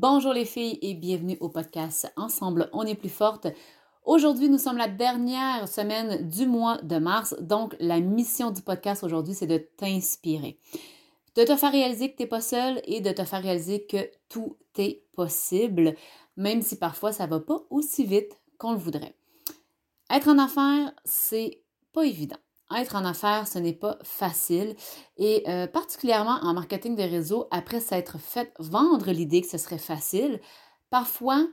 Bonjour les filles et bienvenue au podcast Ensemble, on est plus forte. Aujourd'hui, nous sommes la dernière semaine du mois de mars, donc la mission du podcast aujourd'hui, c'est de t'inspirer, de te faire réaliser que tu n'es pas seul et de te faire réaliser que tout est possible, même si parfois ça ne va pas aussi vite qu'on le voudrait. Être en affaires, c'est pas évident. Être en affaires, ce n'est pas facile et euh, particulièrement en marketing de réseau, après s'être fait vendre l'idée que ce serait facile, parfois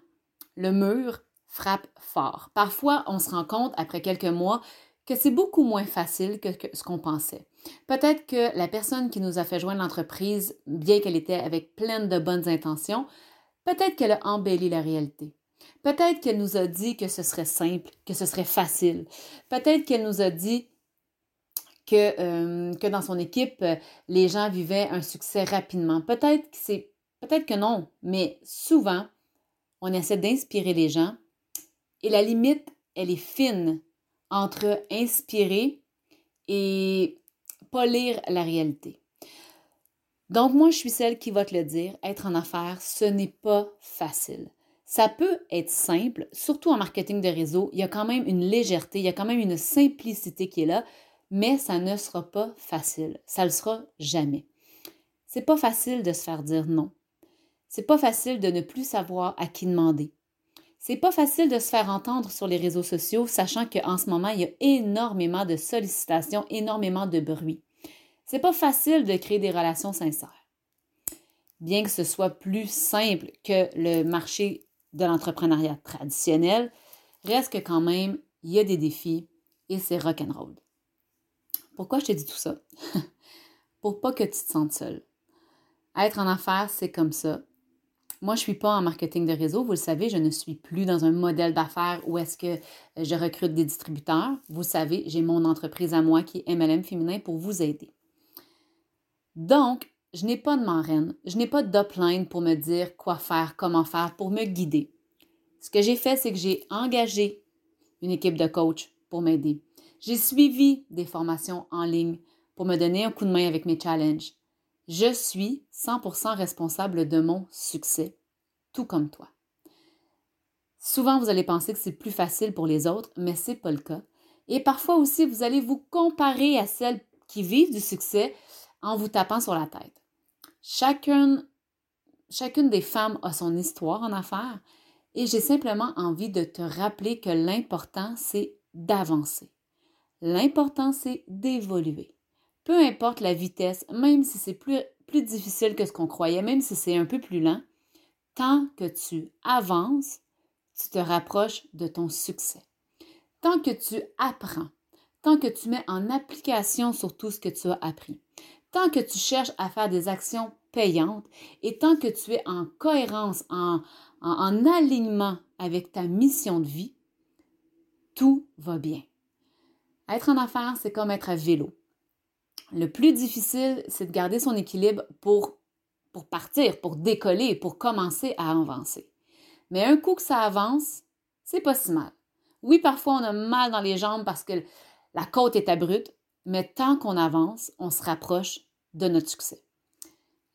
le mur frappe fort. Parfois, on se rend compte après quelques mois que c'est beaucoup moins facile que, ce qu'on pensait. Peut-être que la personne qui nous a fait joindre l'entreprise, bien qu'elle était avec plein de bonnes intentions, peut-être qu'elle a embelli la réalité. Peut-être qu'elle nous a dit que ce serait simple, que ce serait facile. Peut-être qu'elle nous a dit que, euh, que dans son équipe, les gens vivaient un succès rapidement. Peut-être que c'est peut-être que non, mais souvent, on essaie d'inspirer les gens et la limite, elle est fine entre inspirer et pas lire la réalité. Donc, moi, je suis celle qui va te le dire, être en affaires, ce n'est pas facile. Ça peut être simple, surtout en marketing de réseau. Il y a quand même une légèreté, il y a quand même une simplicité qui est là, mais ça ne sera pas facile. Ça le sera jamais. C'est pas facile de se faire dire non. C'est pas facile de ne plus savoir à qui demander. C'est pas facile de se faire entendre sur les réseaux sociaux, sachant qu'en ce moment, il y a énormément de sollicitations, énormément de bruit. C'est pas facile de créer des relations sincères. Bien que ce soit plus simple que le marché de l'entrepreneuriat traditionnel, reste que quand même, il y a des défis et c'est rock'n'roll. Pourquoi je te dis tout ça? Pour pas que tu te sentes seul. Être en affaires, c'est comme ça. Moi, je ne suis pas en marketing de réseau. Vous le savez, je ne suis plus dans un modèle d'affaires où est-ce que je recrute des distributeurs. Vous savez, j'ai mon entreprise à moi qui est MLM Féminin pour vous aider. Donc, je n'ai pas de marraine, je n'ai pas d'upline pour me dire quoi faire, comment faire, pour me guider. Ce que j'ai fait, c'est que j'ai engagé une équipe de coach pour m'aider. J'ai suivi des formations en ligne pour me donner un coup de main avec mes challenges. Je suis 100% responsable de mon succès, tout comme toi. Souvent, vous allez penser que c'est plus facile pour les autres, mais ce n'est pas le cas. Et parfois aussi, vous allez vous comparer à celles qui vivent du succès en vous tapant sur la tête. Chacune, chacune des femmes a son histoire en affaires et j'ai simplement envie de te rappeler que l'important, c'est d'avancer. L'important, c'est d'évoluer. Peu importe la vitesse, même si c'est plus, difficile que ce qu'on croyait, même si c'est un peu plus lent, tant que tu avances, tu te rapproches de ton succès. Tant que tu apprends, tant que tu mets en application sur tout ce que tu as appris, tant que tu cherches à faire des actions payantes et tant que tu es en cohérence, en, en alignement avec ta mission de vie, tout va bien. Être en affaires, c'est comme être à vélo. Le plus difficile, c'est de garder son équilibre pour, partir, pour décoller, pour commencer à avancer. Mais un coup que ça avance, c'est pas si mal. Oui, parfois on a mal dans les jambes parce que la côte est abrupte, mais tant qu'on avance, on se rapproche de notre succès.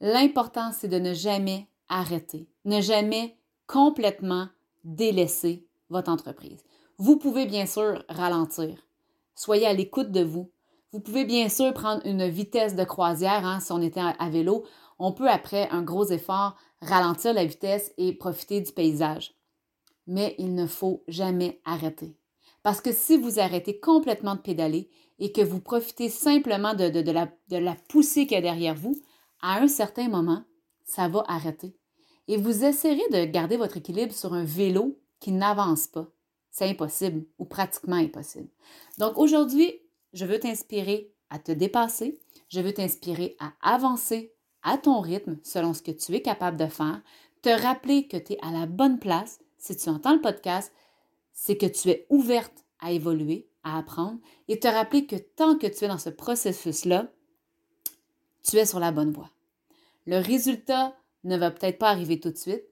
L'important, c'est de ne jamais arrêter, ne jamais complètement délaisser votre entreprise. Vous pouvez bien sûr ralentir, Soyez à l'écoute de vous. Vous pouvez bien sûr prendre une vitesse de croisière hein, si on était à vélo. On peut, après un gros effort, ralentir la vitesse et profiter du paysage. Mais il ne faut jamais arrêter. Parce que si vous arrêtez complètement de pédaler et que vous profitez simplement de, la, de la poussée qu'il y a derrière vous, à un certain moment, ça va arrêter. Et vous essayerez de garder votre équilibre sur un vélo qui n'avance pas. C'est impossible ou pratiquement impossible. Donc aujourd'hui, je veux t'inspirer à te dépasser, je veux t'inspirer à avancer à ton rythme selon ce que tu es capable de faire, te rappeler que tu es à la bonne place. Si tu entends le podcast, c'est que tu es ouverte à évoluer, à apprendre et te rappeler que tant que tu es dans ce processus-là, tu es sur la bonne voie. Le résultat ne va peut-être pas arriver tout de suite.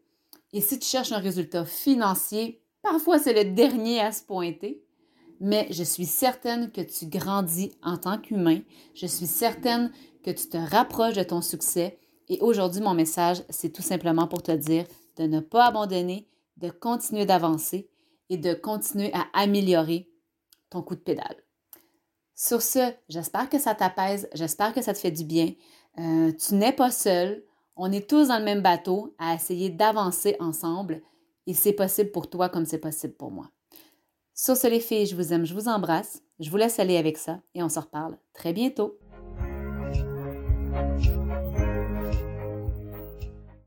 Et si tu cherches un résultat financier, Parfois, c'est le dernier à se pointer, mais je suis certaine que tu grandis en tant qu'humain. Je suis certaine que tu te rapproches de ton succès. Et aujourd'hui, mon message, c'est tout simplement pour te dire de ne pas abandonner, de continuer d'avancer et de continuer à améliorer ton coup de pédale. Sur ce, j'espère que ça t'apaise, j'espère que ça te fait du bien. Euh, tu n'es pas seul, on est tous dans le même bateau à essayer d'avancer ensemble et c'est possible pour toi comme c'est possible pour moi. Sur ce, les filles, je vous aime, je vous embrasse. Je vous laisse aller avec ça et on se reparle très bientôt.